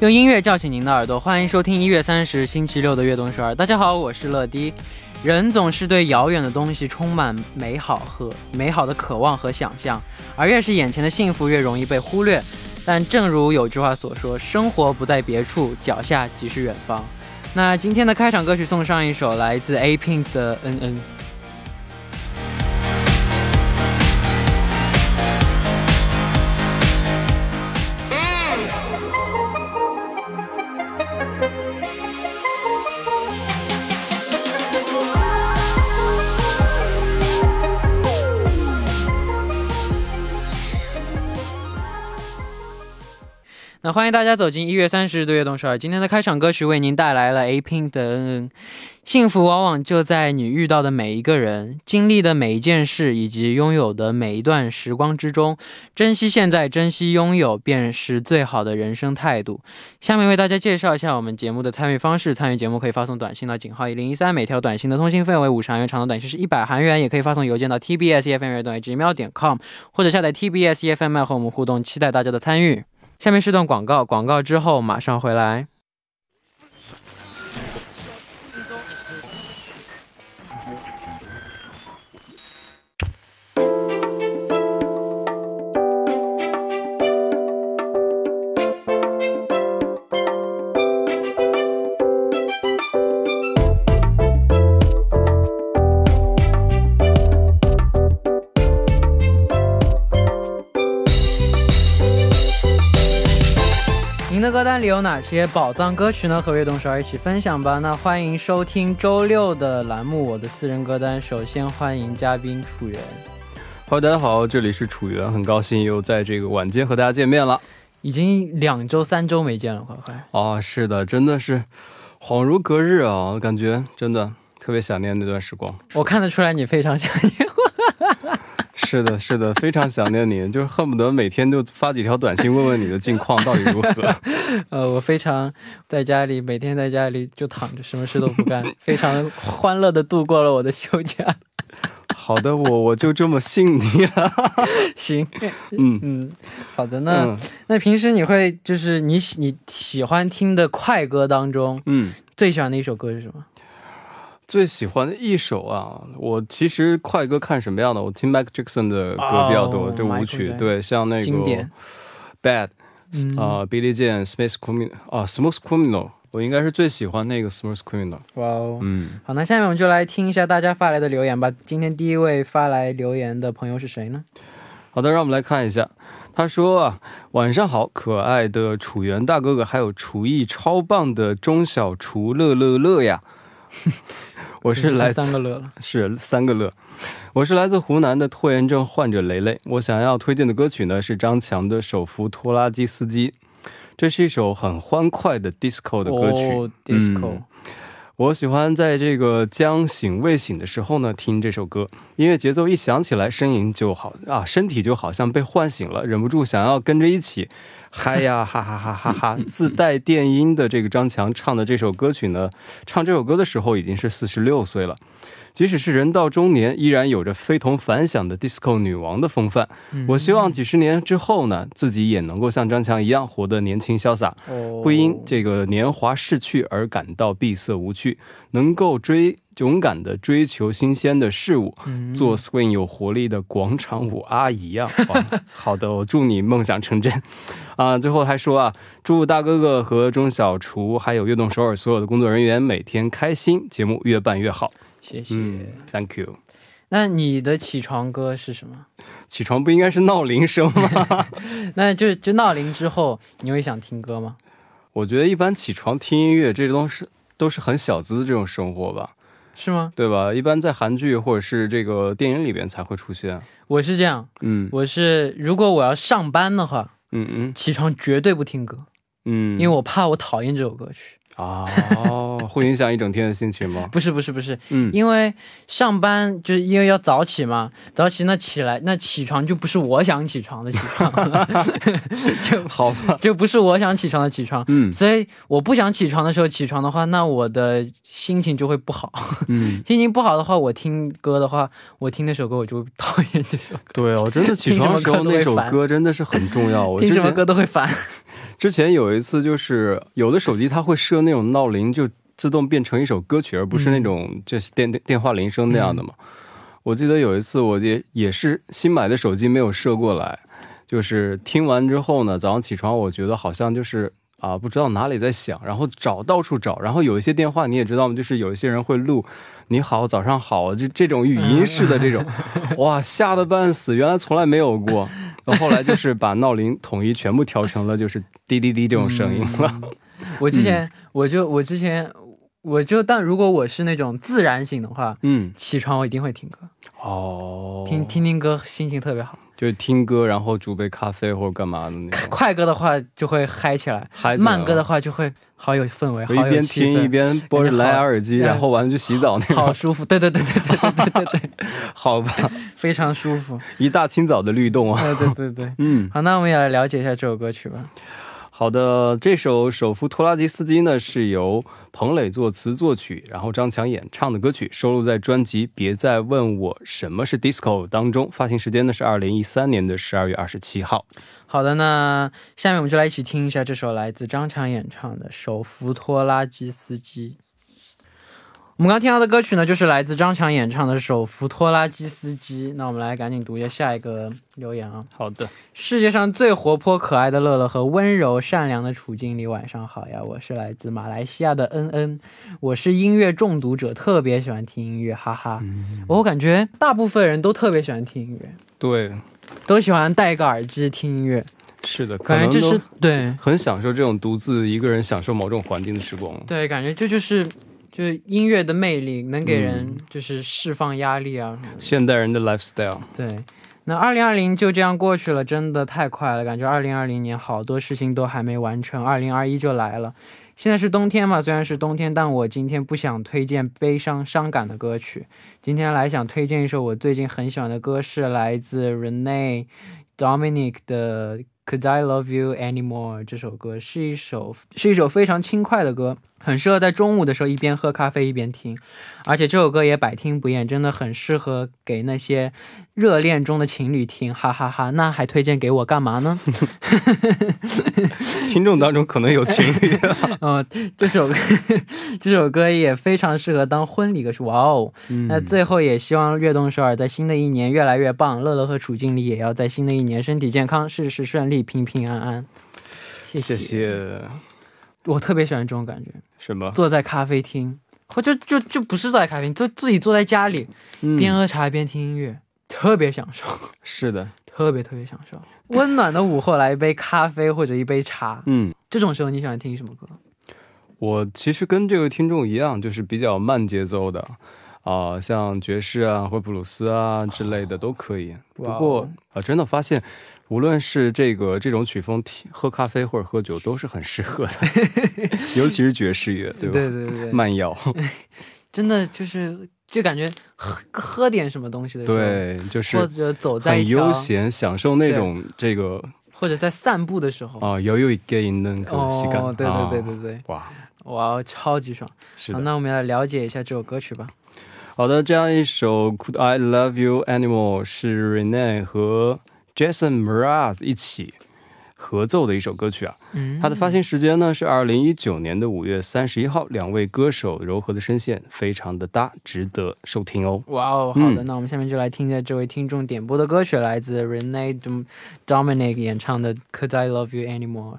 用音乐叫醒您的耳朵，欢迎收听一月三十星期六的悦动十二。大家好，我是乐迪。人总是对遥远的东西充满美好和美好的渴望和想象，而越是眼前的幸福，越容易被忽略。但正如有句话所说，生活不在别处，脚下即是远方。那今天的开场歌曲送上一首来自 A Pink 的《嗯嗯》。那欢迎大家走进一月三十日的悦动十二。今天的开场歌曲为您带来了 A Pink 的《嗯嗯》。幸福往往就在你遇到的每一个人、经历的每一件事以及拥有的每一段时光之中。珍惜现在，珍惜拥有，便是最好的人生态度。下面为大家介绍一下我们节目的参与方式：参与节目可以发送短信到井号一零一三，每条短信的通信费为五十韩元，长的短信是一百韩元。也可以发送邮件到 tbsfm 等于 gmail 点 com，或者下载 tbsfm 和我们互动。期待大家的参与。下面是段广告，广告之后马上回来。歌单里有哪些宝藏歌曲呢？和悦动十二一起分享吧。那欢迎收听周六的栏目《我的私人歌单》。首先欢迎嘉宾楚源。Hello，大家好，这里是楚源，很高兴又在这个晚间和大家见面了。已经两周、三周没见了，快快。哦，是的，真的是恍如隔日啊，感觉真的特别想念那段时光。我看得出来你非常想念我。是的，是的，非常想念你，就是恨不得每天就发几条短信问问你的近况到底如何。呃，我非常在家里，每天在家里就躺着，什么事都不干，非常欢乐的度过了我的休假。好的，我我就这么信你了。行，嗯嗯，好的，那那平时你会就是你喜你喜欢听的快歌当中，嗯，最喜欢的一首歌是什么？最喜欢的一首啊，我其实快歌看什么样的？我听 Mike Jackson 的歌比较多，这舞曲对，像那个 Bad 啊，Billy Jean、Smooth Criminal 啊，Smooth Criminal，我应该是最喜欢那个 Smooth Criminal。哇哦，嗯，好，那下面我们就来听一下大家发来的留言吧。今天第一位发来留言的朋友是谁呢？好的，让我们来看一下。他说啊，晚上好，可爱的楚源大哥哥，还有厨艺超棒的钟小厨乐乐乐呀。我是来三个乐了，是三个乐。我是来自湖南的拖延症患者雷雷。我想要推荐的歌曲呢是张强的《手扶拖拉机司机》，这是一首很欢快的 disco 的歌曲。disco，我喜欢在这个将醒未醒的时候呢听这首歌，音乐节奏一响起来，声音就好啊，身体就好像被唤醒了，忍不住想要跟着一起。嗨呀，哈哈哈哈哈！自带电音的这个张强唱的这首歌曲呢，唱这首歌的时候已经是四十六岁了。即使是人到中年，依然有着非同凡响的 disco 女王的风范。我希望几十年之后呢，自己也能够像张强一样活得年轻潇洒，不因这个年华逝去而感到闭塞无趣，能够追勇敢的追求新鲜的事物，做 swing 有活力的广场舞阿姨 呀。好的，我祝你梦想成真。啊，最后还说啊，祝大哥哥和钟小厨还有悦动首尔所有的工作人员每天开心，节目越办越好。谢谢，Thank you。那你的起床歌是什么？起床不应该是闹铃声吗？那就就闹铃之后，你会想听歌吗？我觉得一般起床听音乐，这都是都是很小资的这种生活吧？是吗？对吧？一般在韩剧或者是这个电影里边才会出现。我是这样，嗯，我是如果我要上班的话，嗯嗯，起床绝对不听歌，嗯，因为我怕我讨厌这首歌曲。哦，会影响一整天的心情吗？不是不是不是，嗯，因为上班就是因为要早起嘛，早起那起来那起床就不是我想起床的起床，就 好吧，就不是我想起床的起床，嗯，所以我不想起床的时候起床的话，那我的心情就会不好，嗯，心情不好的话，我听歌的话，我听那首歌我就讨厌这首歌，对哦，真的起床的时候那首歌真的是很重要，我听什么歌都会烦。之前有一次，就是有的手机它会设那种闹铃，就自动变成一首歌曲，而不是那种就是电电电话铃声那样的嘛。我记得有一次，我也也是新买的手机没有设过来，就是听完之后呢，早上起床我觉得好像就是啊，不知道哪里在响，然后找到处找，然后有一些电话你也知道吗？就是有一些人会录“你好，早上好”就这种语音式的这种，哇，吓得半死，原来从来没有过。到后来就是把闹铃统一全部调成了就是滴滴滴这种声音了。我之前我就我之前我就但如果我是那种自然醒的话，嗯，起床我一定会听歌，哦，听听听歌，心情特别好。就是听歌，然后煮杯咖啡或者干嘛的那种。快歌的话就会嗨起来，嗨起来慢歌的话就会好有氛围，好我一边听一边播着蓝牙耳机，然后完了就洗澡那种，好舒服。对对对对对对对对对，好吧？非常舒服。一大清早的律动啊，对对对对。嗯。好，那我们也来了解一下这首歌曲吧。好的，这首《手扶拖拉机司机》呢是由彭磊作词作曲，然后张强演唱的歌曲，收录在专辑《别再问我什么是 disco》当中。发行时间呢是二零一三年的十二月二十七号。好的，那下面我们就来一起听一下这首来自张强演唱的《手扶拖拉机司机》。我们刚听到的歌曲呢，就是来自张强演唱的《手扶拖拉机司机》。那我们来赶紧读一下下一个留言啊。好的，世界上最活泼可爱的乐乐和温柔善良的楚经理，晚上好呀！我是来自马来西亚的恩恩，我是音乐中毒者，特别喜欢听音乐，哈哈。我感觉大部分人都特别喜欢听音乐，对，都喜欢戴一个耳机听音乐，是的，感觉就是对很享受这种独自一个人享受某种环境的时光。对，感觉这就是就是音乐的魅力，能给人嗯。就是释放压力啊。现代人的 lifestyle，对，那二零二零就这样过去了，真的太快了，感觉二零二零年好多事情都还没完成，二零二一就来了。现在是冬天嘛，虽然是冬天，但我今天不想推荐悲伤伤感的歌曲，今天来想推荐一首我最近很喜欢的歌，是来自 Rene Dominic 的《Could I Love You Anymore》这首歌是一首是一首非常轻快的歌，很适合在中午的时候一边喝咖啡一边听，而且这首歌也百听不厌，真的很适合给那些热恋中的情侣听，哈哈哈那还推荐给我干嘛呢？听众当中可能有情侣，哦，这首歌 这首歌也非常适合当婚礼歌曲，哇哦！那嗯最后也希望悦动首尔在新的一年越来越棒，乐乐和楚经理也要在新的一年身体健康，事事顺利，平平安安。谢谢谢。我特别喜欢这种感觉，什么？坐在咖啡厅，或就就就不是坐在咖啡厅，就自己坐在家里，边嗯，喝茶边听音乐，特别享受，是的，特别特别享受。温暖的午后来一杯咖啡或者一杯茶，嗯。这种时候你喜欢听什么歌？我其实跟这位听众一样，就是比较慢节奏的，啊、像爵士啊或布鲁斯啊之类的都可以。不过啊、真的发现，无论是这个这种曲风，喝咖啡或者喝酒都是很适合的，尤其是爵士乐，对吧？对对对，慢摇，真的就是就感觉喝喝点什么东西的时候，对，就是或者走在很悠闲，享受那种这个，或者在散步的时候啊，悠有一个人能够吸干，对对对对对，哇哇，超级爽！好，那我们来了解一下这首歌曲吧。好的，这样一首《Could I Love You Anymore》是 Rene 和。Jason Mraz 一起合奏的一首歌曲啊。嗯，它的发行时间呢是二零一九年的五月三十一号。两位歌手柔和的声线非常的搭，值得收听哦。哇哦，好的，那我们下面就来听一下这位听众点播的歌曲，来自 Rene Dominic 演唱的《Could I Love You Anymore》。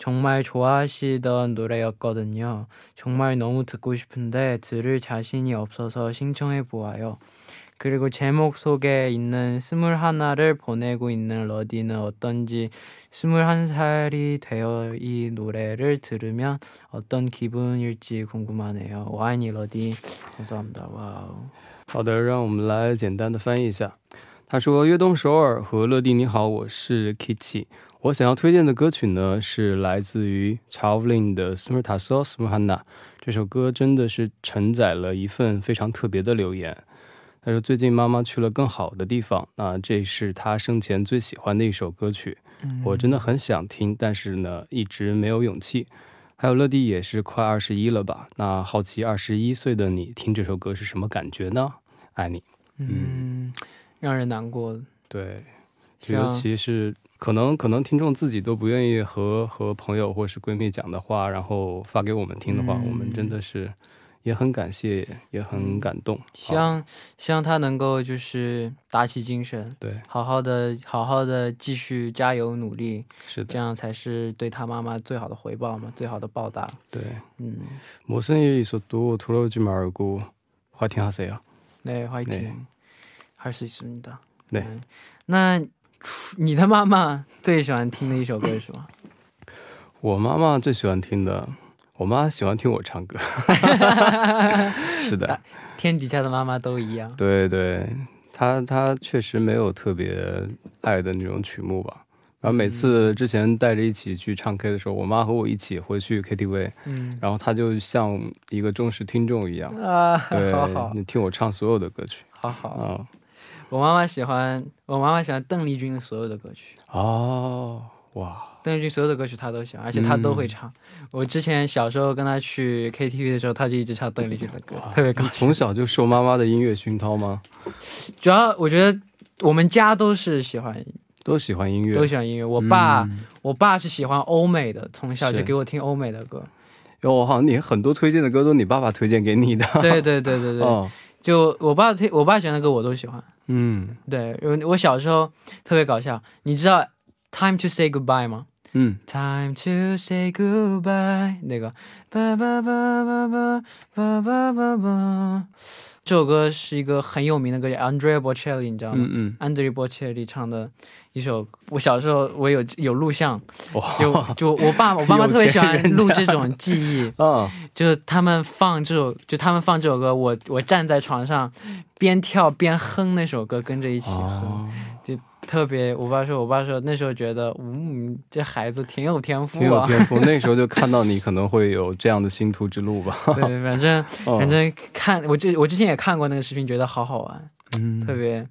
정말 좋아하시던 노래였거든요. 정말 너무 듣고 싶은데 들을 자신이 없어서 신청해 보아요. 그리고 제목 속에 있는 스물하나를 보내고 있는 러디는 어떤지 스물한 살이 되어 이 노래를 들으면 어떤 기분일지 궁금하네요. 와인이 러디 감사합니다. 와우.好的，让我们来简单的翻译一下。 他说：“悦动首尔和乐蒂，你好，我是 Kitty。我想要推荐的歌曲呢，是来自于 Chowlin 的《Smurtaso Smurhana》。这首歌真的是承载了一份非常特别的留言。他说最近妈妈去了更好的地方，那这是他生前最喜欢的一首歌曲。我真的很想听，但是呢，一直没有勇气。还有乐蒂也是快二十一了吧？那好奇二十一岁的你听这首歌是什么感觉呢？爱你。嗯，让人难过。对，像尤其是可能可能听众自己都不愿意和和朋友或是闺蜜讲的话，然后发给我们听的话，嗯我们真的是也很感谢，也很感动。希望希望他能够就是打起精神，对，好好的好好的继续加油努力，是的，这样才是对他妈妈最好的回报嘛，最好的报答。对。嗯， 무슨 일이 있어도 돌아오지 말고 화이팅 하세요. 네, 화이팅. 네. 할 수 있습니다. 네. 嗯那你的妈妈最喜欢听的一首歌是什么？我妈妈最喜欢听的，我妈喜欢听我唱歌。是的，天底下的妈妈都一样。对对，她她确实没有特别爱的那种曲目吧。然后每次之前带着一起去唱 K 的时候，我妈和我一起回去 KTV，嗯然后她就像一个忠实听众一样，啊，对好好你听我唱所有的歌曲好好。啊。 我妈妈喜欢，我妈妈喜欢邓丽君的所有的歌曲。哦，哇，邓丽君所有的歌曲她都喜欢，而且她都嗯会唱。我之前小时候跟她去 KTV 的时候，她就一直唱邓丽君的歌，特别高兴。从小就受妈妈的音乐熏陶吗？主要我觉得我们家都是喜欢都喜欢音乐，都喜欢音乐。我爸、嗯我爸是喜欢欧美的，从小就给我听欧美的歌。哟，好像你很多推荐的歌都你爸爸推荐给你的。对对对对对，哦，就我爸推我爸喜欢的歌我都喜欢。嗯对，我小时候特别搞笑，你知道《Time to Say Goodbye》吗？嗯，Time to say goodbye，那个。吧吧吧吧吧吧吧吧吧，这首歌是一个很有名的歌，叫 Andrea Bocelli，你知道吗？嗯嗯，安德烈·波切利唱的一首，我小时候我有有录像，就就我爸我爸妈特别喜欢录这种记忆，啊，就是他们放这首，就他们放这首歌，我我站在床上边跳边哼那首歌，跟着一起哼，哦，特别。我爸说，我爸说那时候觉得，嗯，这孩子挺有天赋啊。挺有天赋。那时候就看到你可能会有这样的星途之路吧。对，反正 哦反正看我之我之前也看过那个视频，觉得好好玩，嗯特别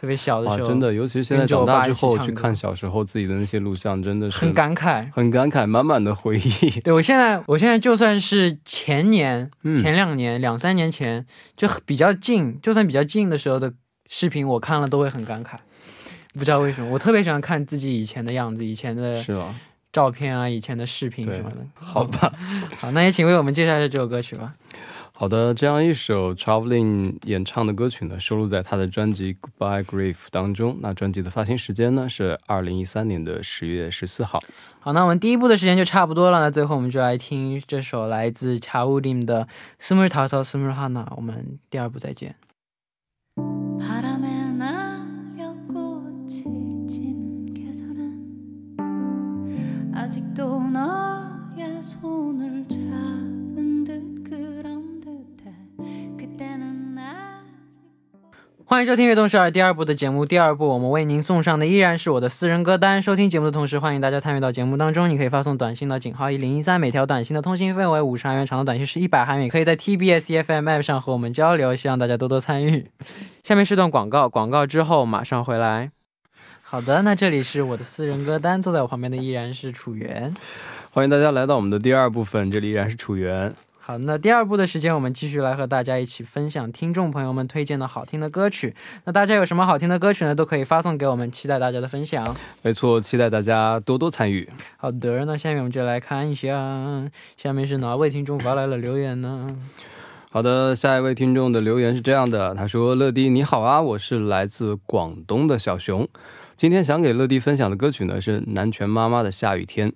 特别小的，时候，真的，尤其是现在长大之后去看小时候自己的那些录像，真的是很感慨。很感慨，满满的回忆。对我现在，我现在就算是前年、嗯前两年、两三年前，就比较近，就算比较近的时候的视频，我看了都会很感慨。不知道为什么，我特别喜欢看自己以前的样子，以前的是吧？照片啊，以前的视频什么的。好吧，好，那也请为我们介绍一下这首歌曲吧。好的，这样一首 Traveling 演唱的歌曲呢，收录在他的专辑《Goodbye Grief》当中。那专辑的发行时间呢是二零一三年的十月十四号。好，那我们第一步的时间就差不多了。那最后我们就来听这首来自 Traveling 的《Summer t a s a Summer Hana》。我们第二步再见。欢迎收听《悦动十二》第二部的节目。第二部我们为您送上的依然是我的私人歌单。收听节目的同时，欢迎大家参与到节目当中。你可以发送短信到井号一零一三，每条短信的通信费为五十韩元，长的短信是一百韩元。可以在 TBS EFM App 上和我们交流，希望大家多多参与。下面是段广告，广告之后马上回来。好的，那这里是我的私人歌单，坐在我旁边的依然是楚源。欢迎大家来到我们的第二部分，这里依然是楚源。好，那第二部的时间，我们继续来和大家一起分享听众朋友们推荐的好听的歌曲。那大家有什么好听的歌曲呢？都可以发送给我们，期待大家的分享。没错，期待大家多多参与。好的，那下面我们就来看一下，下面是哪位听众发来了留言呢？好的，下一位听众的留言是这样的，他说：“乐迪你好啊，我是来自广东的小熊。今天想给乐迪分享的歌曲呢是南拳妈妈的《下雨天》。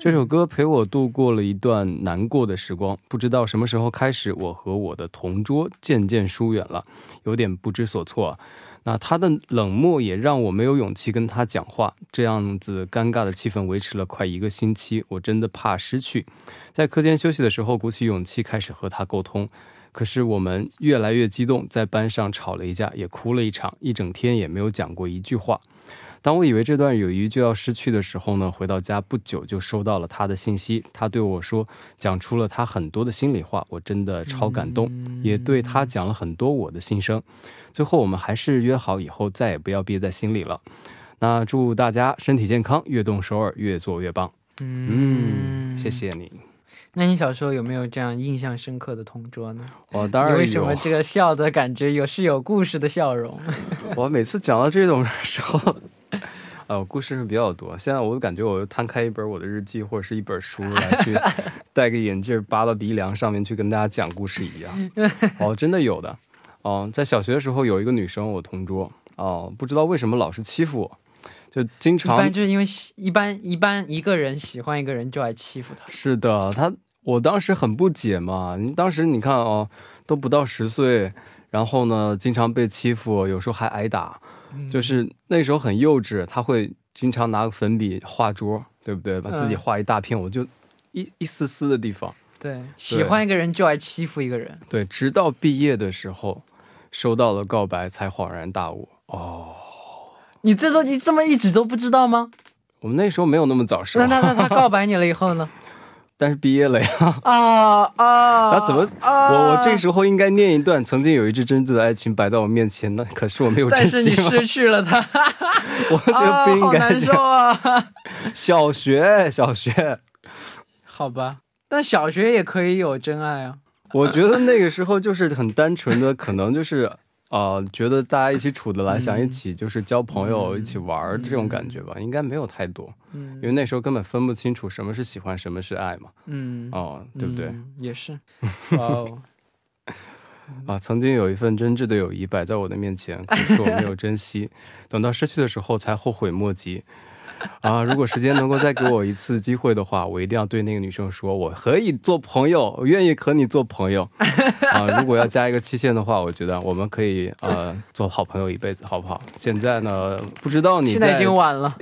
这首歌陪我度过了一段难过的时光，不知道什么时候开始，我和我的同桌渐渐疏远了，有点不知所措。那他的冷漠也让我没有勇气跟他讲话，这样子尴尬的气氛维持了快一个星期，我真的怕失去。在课间休息的时候，鼓起勇气开始和他沟通，可是我们越来越激动，在班上吵了一架，也哭了一场，一整天也没有讲过一句话。当我以为这段友谊就要失去的时候呢，回到家不久就收到了他的信息，他对我说，讲出了他很多的心里话，我真的超感动，也对他讲了很多我的心声。最后我们还是约好以后再也不要憋在心里了。那祝大家身体健康，越动首尔越做越棒。嗯，谢。谢你。那你小时候有没有这样印象深刻的同桌呢？我当然有。为什么这个笑的感觉有是有故事的笑容？我每次讲到这种时候，呃，故事是比较多。现在我感觉我摊开一本我的日记或者是一本书来去 戴个眼镜扒到鼻梁上面去跟大家讲故事一样。哦，真的有的。哦，在小学的时候有一个女生我同桌，哦，不知道为什么老是欺负我，就经常一常般就是因为喜一般一般一个人喜欢一个人就爱欺负他。是的，他我当时很不解嘛。你当时你看哦，都不到十岁，然后呢，经常被欺负，有时候还挨打，就是那时候很幼稚。他会经常拿个粉笔画桌，对不对？把自己画一大片，我就一一丝丝的地方。对，喜欢一个人就爱欺负一个人。对，直到毕业的时候，收到了告白，才恍然大悟。哦，你这都你这么一直都不知道吗？我们那时候没有那么早熟那，那那他告白你了以后呢？但是毕业了呀。啊 啊！那怎么？啊我我这时候应该念一段曾经有一支真挚的爱情摆在我面前，那可是我没有珍但是你惜？失去了他，我觉得不应啊好难受。啊。小学，小学，好吧，但小学也可以有真爱啊。我觉得那个时候就是很单纯的，可能就是啊、呃觉得大家一起处得来，想一起就是交朋友、一起玩儿这种感觉吧，应该没有太多，嗯因为那时候根本分不清楚什么是喜欢，什么是爱嘛，嗯，哦，对不对？嗯也是。哇哦，啊，曾经有一份真挚的友谊摆在我的面前，可是我没有珍惜，等到失去的时候才后悔莫及。啊，如果时间能够再给我一次机会的话，我一定要对那个女生说，我可以做朋友，我愿意和你做朋友。啊，如果要加一个期限的话，我觉得我们可以呃做好朋友一辈子，好不好？现在呢，不知道你现在已经晚了。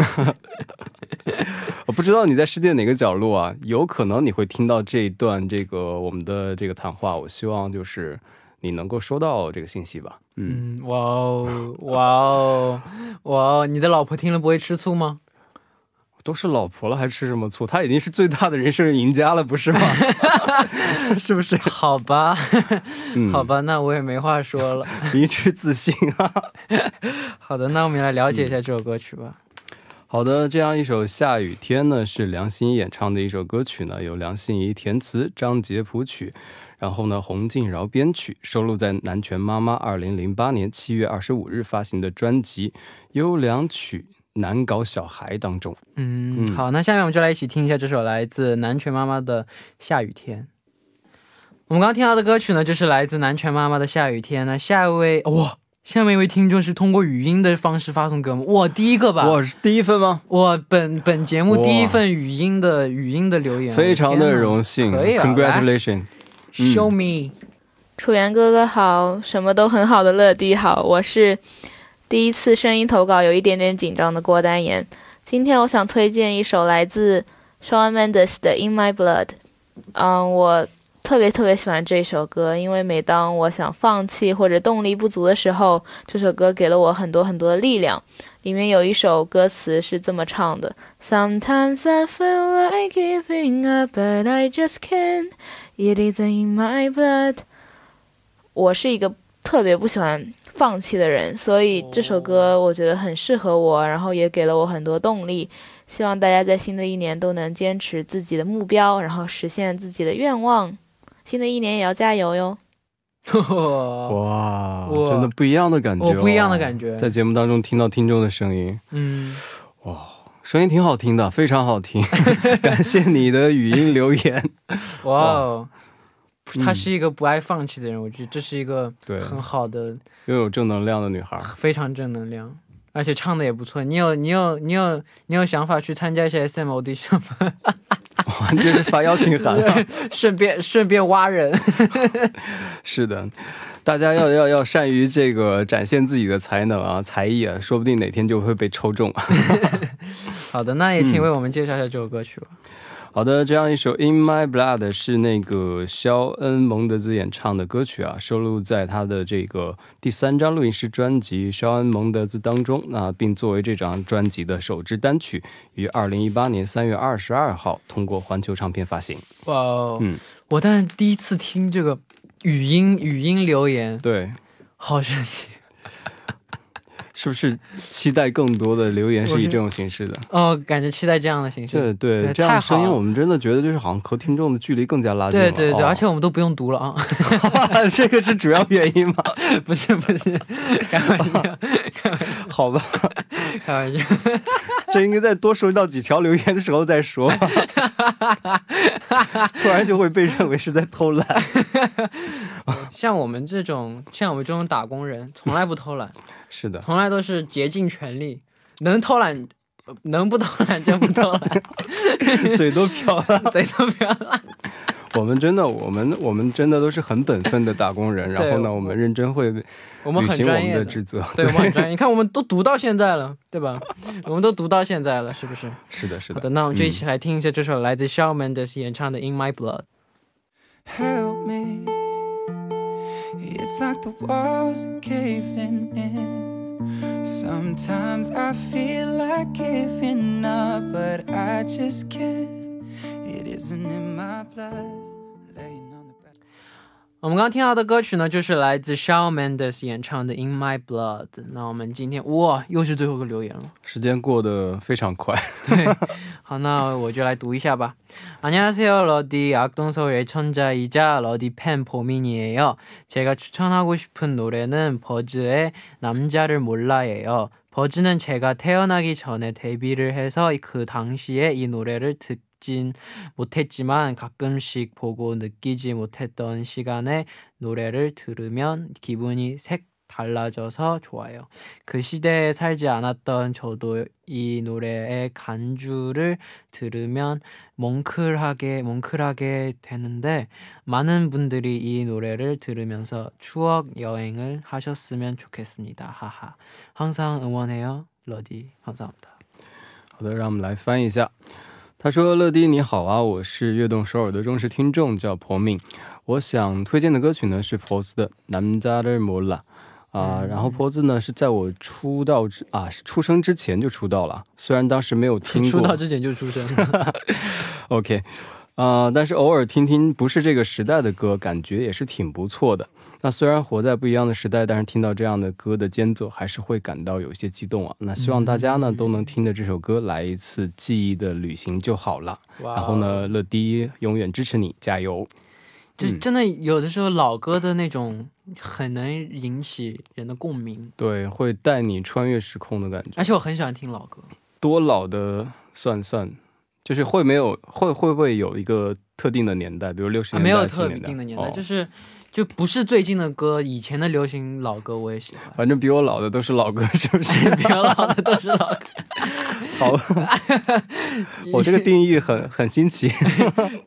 我 不知道你在世界哪个角落啊，有可能你会听到这一段这个我们的这个谈话。我希望就是你能够收到这个信息吧。嗯，嗯，哇哦，哇哦，哇哦！你的老婆听了不会吃醋吗？都是老婆了，还吃什么醋？他已经是最大的人生赢家了，不是吗？是不是？好吧，嗯好，吧，那我也没话说了。迷之自信啊。好的，那我们来了解一下这首歌曲吧。好的，这样一首《下雨天》呢，是梁心颐演唱的一首歌曲呢，由梁心颐填词，张杰谱曲，然后呢，洪敬饶编曲，收录在南拳妈妈二零零八年七月二十五日发行的专辑《优良曲难搞小孩》当中。嗯，嗯好，那下面我们就来一起听一下这首来自南拳妈妈的《下雨天》。我们刚刚听到的歌曲呢，就是来自南拳妈妈的《下雨天》。那下一位哇，下面一位听众是通过语音的方式发送给我们，我第一个吧，我是第一份吗？我本本节目第一份语音的语音的留言，非常的荣幸可以啊，Congratulations！天哪，Show me，楚源哥哥好，什么都很好的乐迪好，我是第一次声音投稿，有一点点紧张的郭丹妍。今天我想推荐一首来自 Shawn Mendes 的《In My Blood》。嗯，我特别特别喜欢这首歌，因为每当我想放弃或者动力不足的时候，这首歌给了我很多很多的力量。里面有一首歌词是这么唱的：Sometimes I feel like giving up, but I just can't. It is in my blood. 我是一个特别不喜欢放弃的人，所以这首歌我觉得很适合我，然后也给了我很多动力。希望大家在新的一年都能坚持自己的目标，然后实现自己的愿望。新的一年也要加油哟！哇，哇，真的不一样的感觉、哦，不一样的感觉在节目当中听到听众的声音，嗯，哇声音挺好听的，非常好听。感谢你的语音留言。哇哦，她嗯是一个不爱放弃的人，我觉得这是一个对，很好的、拥有正能量的女孩。非常正能量。而且唱的也不错。你有你有你有你有想法去参加一些 SM audition 吗？完全是发邀请函啊！顺便顺便挖人。是的，大家要要要善于这个展现自己的才能啊、才艺啊，说不定哪天就会被抽中。好的，那也请为我们介绍一下这首歌曲吧。好的，这样一首《In My Blood》是那个肖恩·蒙德兹演唱的歌曲啊，收录在他的这个第三张录音室专辑《肖恩·蒙德兹》当中。啊，并作为这张专辑的首支单曲，于二零一八年三月二十二号通过环球唱片发行。哇哦，嗯，我当时第一次听这个语音语音留言，对，好神奇是不是期待更多的留言是以这种形式的？哦！感觉期待这样的形式。对对，对这样的声音我们真的觉得就是好像和听众的距离更加拉近了。对对对，哦而且我们都不用读了啊！这个是主要原因吗？不是不是，开玩笑 好吧，开玩笑。这应该再多收到几条留言的时候再说，突然就会被认为是在偷懒。像我们这种像我们这种打工人，从来不偷懒，是的，从来都是竭尽全力，能偷懒。呃能不偷懒就不偷懒，嘴都飘了。嘴都不要懒。我们真的，我们我们真的都是很本分的打工人。然后呢，我我们认真会我们履行我们很专业的职责。对，我们很专业。你看，我们都读到现在了，对吧？我们都读到现在了，是不是？是的，是的。好的，那我们就一起嗯来听一下这首来自 Shawn Mendes 演唱的《In My Blood》。help me. It's like the walls are caving in. Sometimes I feel like giving up, but I just can't. It isn't in my blood. 我们刚刚听到的歌曲呢，就是来自 Shawn Mendes 演唱的《In My Blood》。那我们今天哇，又是最后一个留言了。时间过得非常快。对，好，那我就来读一下吧。안녕하세요, 러디 악동서울 애청자이자 러디 팬 보민이에요. 제가 추천하고 싶은 노래는 버즈의 남자를 몰라예요. 버즈는 제가 태어나기 전에 데뷔를 해서 그 당시에 이 노래를 듣 진 못했지만 가끔씩 보고 느끼지 못했던 시간에 노래를 들으면 기분이 색 달라져서 좋아요. 그 시대에 살지 않았던 저도 이 노래의 간주를 들으면 뭉클하게 뭉클하게 되는데 많은 분들이 이 노래를 들으면서 추억 여행을 하셨으면 좋겠습니다. 하하. 항상 응원해요. 러디. 감사합니다. 好的，让我们来翻译一下。 他说：“乐迪你好啊，我是悦动首尔的忠实听众，叫婆命。我想推荐的歌曲呢是婆子的《南加勒摩拉》啊。然后婆子呢是在我出道之啊出生之前就出道了，虽然当时没有听过。出道之前就出生，OK 啊，但是偶尔听听不是这个时代的歌，感觉也是挺不错的。”那虽然活在不一样的时代，但是听到这样的歌的间奏，还是会感到有一些激动啊。那希望大家呢都能听着这首歌来一次记忆的旅行就好了。然后呢，乐迪永远支持你，加油！就是真的有的时候老歌的那种很能引起人的共鸣，对，会带你穿越时空的感觉。而且我很喜欢听老歌。多老的算算，就是会没有会会不会有一个特定的年代，比如六十啊，年代、没有特定的年代，哦就是就不是最近的歌，以前的流行老歌我也喜欢。反正比我老的都是老歌，是不是？比我老的都是老歌，好，我这个定义很很新奇。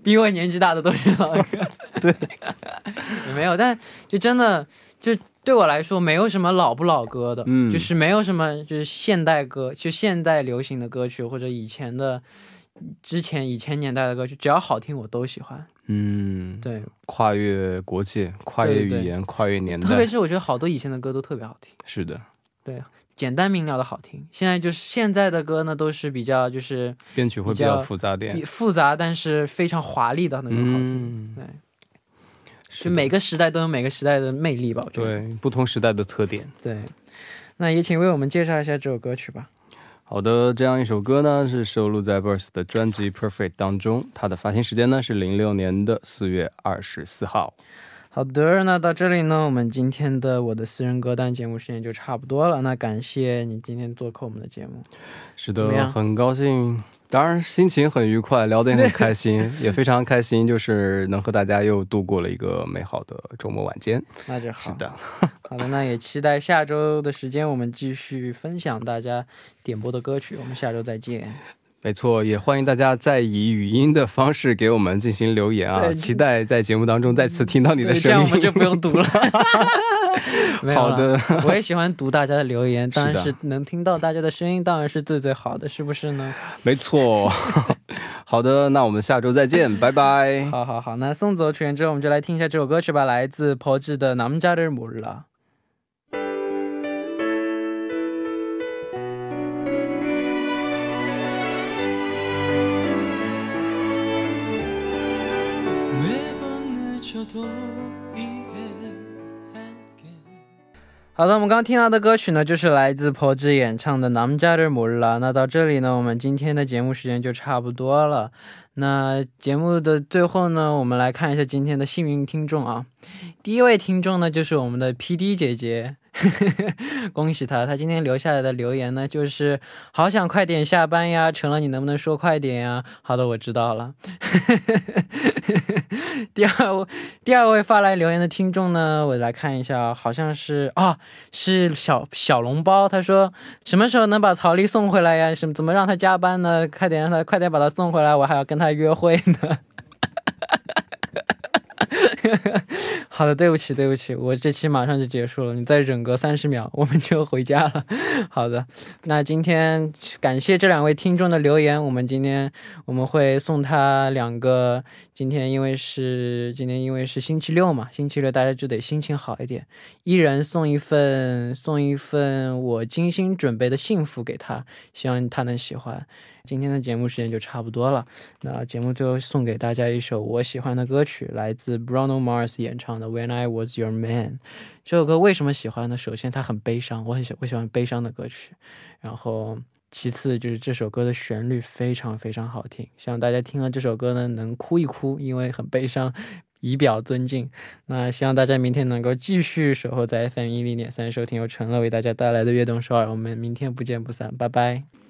比我年纪大的都是老歌。对，也没有，但就真的就对我来说，没有什么老不老歌的，嗯就是没有什么就是现代歌，就现代流行的歌曲或者以前的。之前以前年代的歌曲，只要好听我都喜欢。嗯，对，跨越国界，跨越对对语言，跨越年代，特别是我觉得好多以前的歌都特别好听。是的，对简单明了的好听。现在就是现在的歌呢，都是比较就是编曲会比比较较复杂点比。复杂，但是非常华丽的那种好听。嗯，对，就每个时代都有每个时代的魅力吧。我觉得对不同时代的特点。对。那也请为我们介绍一下这首歌曲吧。好的，这样一首歌呢是收录在 Burst 的专辑《Perfect》当中，它的发行时间呢是零六年的四月二十四号。好的，那到这里呢，我们今天的我的私人歌单节目时间就差不多了。那感谢你今天做客我们的节目。是的，很高兴当然心情很愉快，聊得也很开心，也非常开心，就是能和大家又度过了一个美好的周末晚间。那就好。是的，好的，那也期待下周的时间，我们继续分享大家点播的歌曲。我们下周再见。没错，也欢迎大家再以语音的方式给我们进行留言啊！期待在节目当中再次听到你的声音。样我们就不用读了。没有了好的，我也喜欢读大家的留言，当然是的是能听到大家的声音，当然是最最好的，是不是呢？没错。好的，那我们下周再见，拜拜。好好好，那送走曲源之后，我们就来听一下这首歌曲吧，来自朴智的《남자를몰라》。 매번 늦어도 好的我们刚听到的歌曲呢就是来自柏芝演唱的南加利姆啦那到这里呢我们今天的节目时间就差不多了。那节目的最后呢我们来看一下今天的幸运听众啊。第一位听众呢就是我们的 pd 姐姐。恭喜他，他今天留下来的留言呢，就是好想快点下班呀，成了你能不能说快点呀？好的，我知道了。第二位，第二位发来留言的听众呢，我来看一下，好像是啊，是小小笼包。他说什么时候能把曹丽送回来呀？什么怎么让他加班呢？快点让他快点把他送回来，我还要跟他约会呢。好的，对不起，对不起，我这期马上就结束了，你再忍个三十秒，我们就回家了。好的，那今天感谢这两位听众的留言，我们今天我们会送他两个。今天因为是今天因为是星期六嘛，星期六大家就得心情好一点，一人送一份送一份我精心准备的幸福给他，希望他能喜欢。今天的节目时间就差不多了，那节目最后送给大家一首我喜欢的歌曲，来自 Bruno Mars 演唱的《When I Was Your Man》。这首歌为什么喜欢呢？首先它很悲伤，我很喜我喜欢悲伤的歌曲，然后。其次就是这首歌的旋律非常非常好听，希望大家听了这首歌呢能哭一哭，因为很悲伤，以表尊敬。那希望大家明天能够继续守候在 FM 一零点三，收听由陈乐为大家带来的悦动首尔。我们明天不见不散，拜拜。